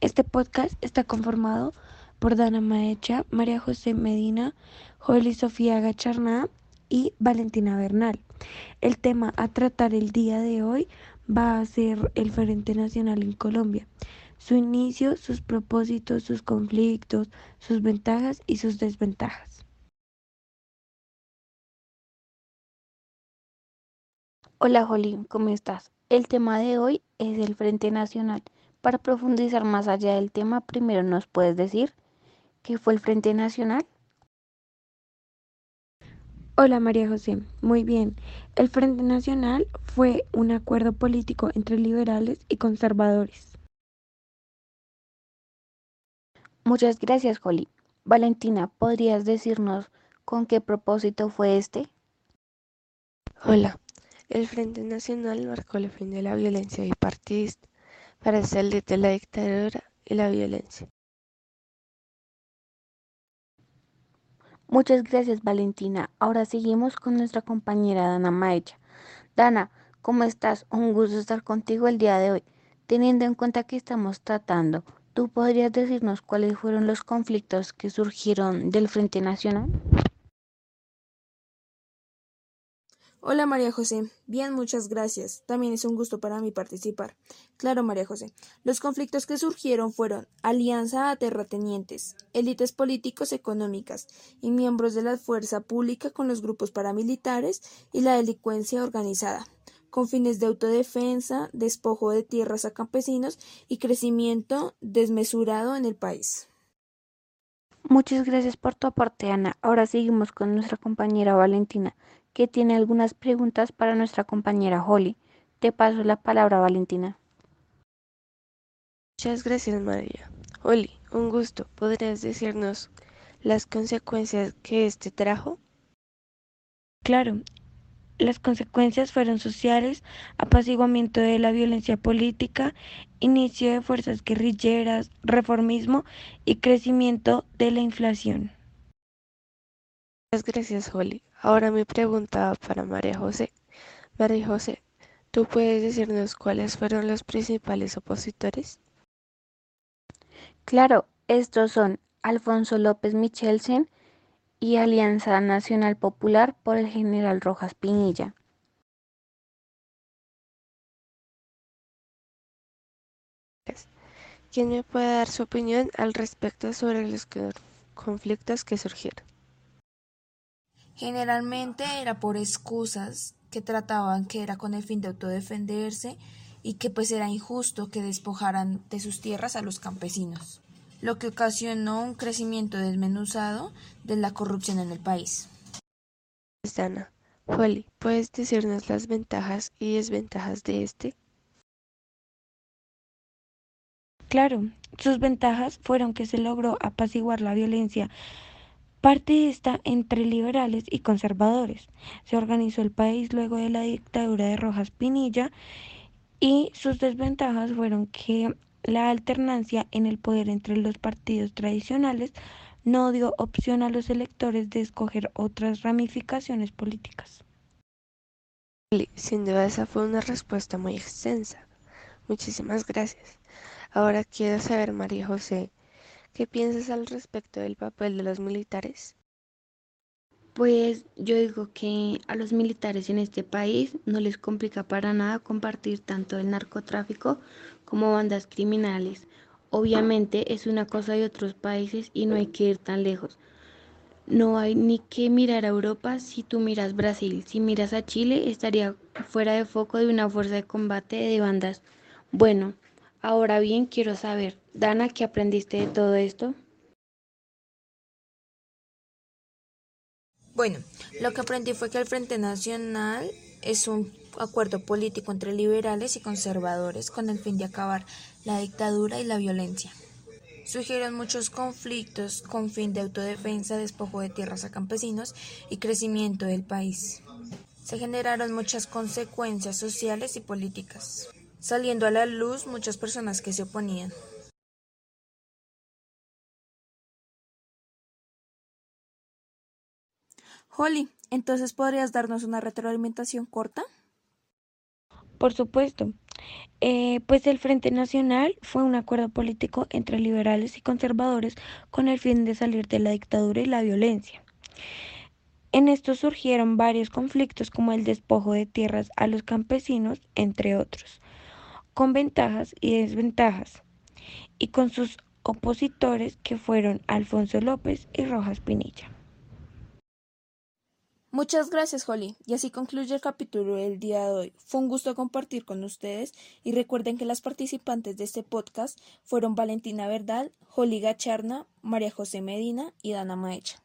este podcast está conformado por Dana Maecha, María José Medina, Joely Sofía Gacharná y Valentina Bernal. El tema a tratar el día de hoy va a ser el Frente Nacional en Colombia, su inicio, sus propósitos, sus conflictos, sus ventajas y sus desventajas. Hola Jolín, ¿cómo estás? El tema de hoy es el Frente Nacional. Para profundizar más allá del tema, primero nos puedes decir qué fue el Frente Nacional. Hola María José, muy bien. El Frente Nacional fue un acuerdo político entre liberales y conservadores. Muchas gracias, Jolly. Valentina, ¿podrías decirnos con qué propósito fue este? Hola, el Frente Nacional marcó el fin de la violencia bipartidista para salir de la dictadura y la violencia. Muchas gracias Valentina. Ahora seguimos con nuestra compañera Dana Maecha. Dana, ¿cómo estás? Un gusto estar contigo el día de hoy. Teniendo en cuenta que estamos tratando, ¿tú podrías decirnos cuáles fueron los conflictos que surgieron del Frente Nacional? Hola María José. Bien, muchas gracias. También es un gusto para mí participar. Claro, María José. Los conflictos que surgieron fueron alianza a terratenientes, élites políticos económicas y miembros de la fuerza pública con los grupos paramilitares y la delincuencia organizada, con fines de autodefensa, despojo de tierras a campesinos y crecimiento desmesurado en el país. Muchas gracias por tu aporte, Ana. Ahora seguimos con nuestra compañera Valentina que tiene algunas preguntas para nuestra compañera Holly. Te paso la palabra, Valentina. Muchas gracias, María. Holly, un gusto. ¿Podrías decirnos las consecuencias que este trajo? Claro, las consecuencias fueron sociales, apaciguamiento de la violencia política, inicio de fuerzas guerrilleras, reformismo y crecimiento de la inflación. Muchas gracias, Holly. Ahora mi pregunta para María José. María José, ¿tú puedes decirnos cuáles fueron los principales opositores? Claro, estos son Alfonso López Michelsen y Alianza Nacional Popular por el general Rojas Pinilla. ¿Quién me puede dar su opinión al respecto sobre los conflictos que surgieron? Generalmente era por excusas que trataban que era con el fin de autodefenderse y que pues era injusto que despojaran de sus tierras a los campesinos, lo que ocasionó un crecimiento desmenuzado de la corrupción en el país. Dana, Holly, ¿puedes decirnos las ventajas y desventajas de este? Claro, sus ventajas fueron que se logró apaciguar la violencia partidista entre liberales y conservadores. Se organizó el país luego de la dictadura de Rojas Pinilla y sus desventajas fueron que la alternancia en el poder entre los partidos tradicionales no dio opción a los electores de escoger otras ramificaciones políticas. Sin duda esa fue una respuesta muy extensa. Muchísimas gracias. Ahora quiero saber, María José, ¿Qué piensas al respecto del papel de los militares? Pues yo digo que a los militares en este país no les complica para nada compartir tanto el narcotráfico como bandas criminales. Obviamente es una cosa de otros países y no hay que ir tan lejos. No hay ni que mirar a Europa si tú miras Brasil. Si miras a Chile estaría fuera de foco de una fuerza de combate de bandas. Bueno, ahora bien quiero saber, Dana, ¿qué aprendiste de todo esto? Bueno, lo que aprendí fue que el Frente Nacional es un acuerdo político entre liberales y conservadores con el fin de acabar la dictadura y la violencia. Surgieron muchos conflictos con fin de autodefensa, despojo de tierras a campesinos y crecimiento del país. Se generaron muchas consecuencias sociales y políticas, saliendo a la luz muchas personas que se oponían. Holly, entonces podrías darnos una retroalimentación corta? Por supuesto. Eh, pues el Frente Nacional fue un acuerdo político entre liberales y conservadores con el fin de salir de la dictadura y la violencia. En esto surgieron varios conflictos como el despojo de tierras a los campesinos, entre otros, con ventajas y desventajas, y con sus opositores que fueron Alfonso López y Rojas Pinilla. Muchas gracias, Holly. Y así concluye el capítulo del día de hoy. Fue un gusto compartir con ustedes y recuerden que las participantes de este podcast fueron Valentina Verdal, Holly Gacharna, María José Medina y Dana Maecha.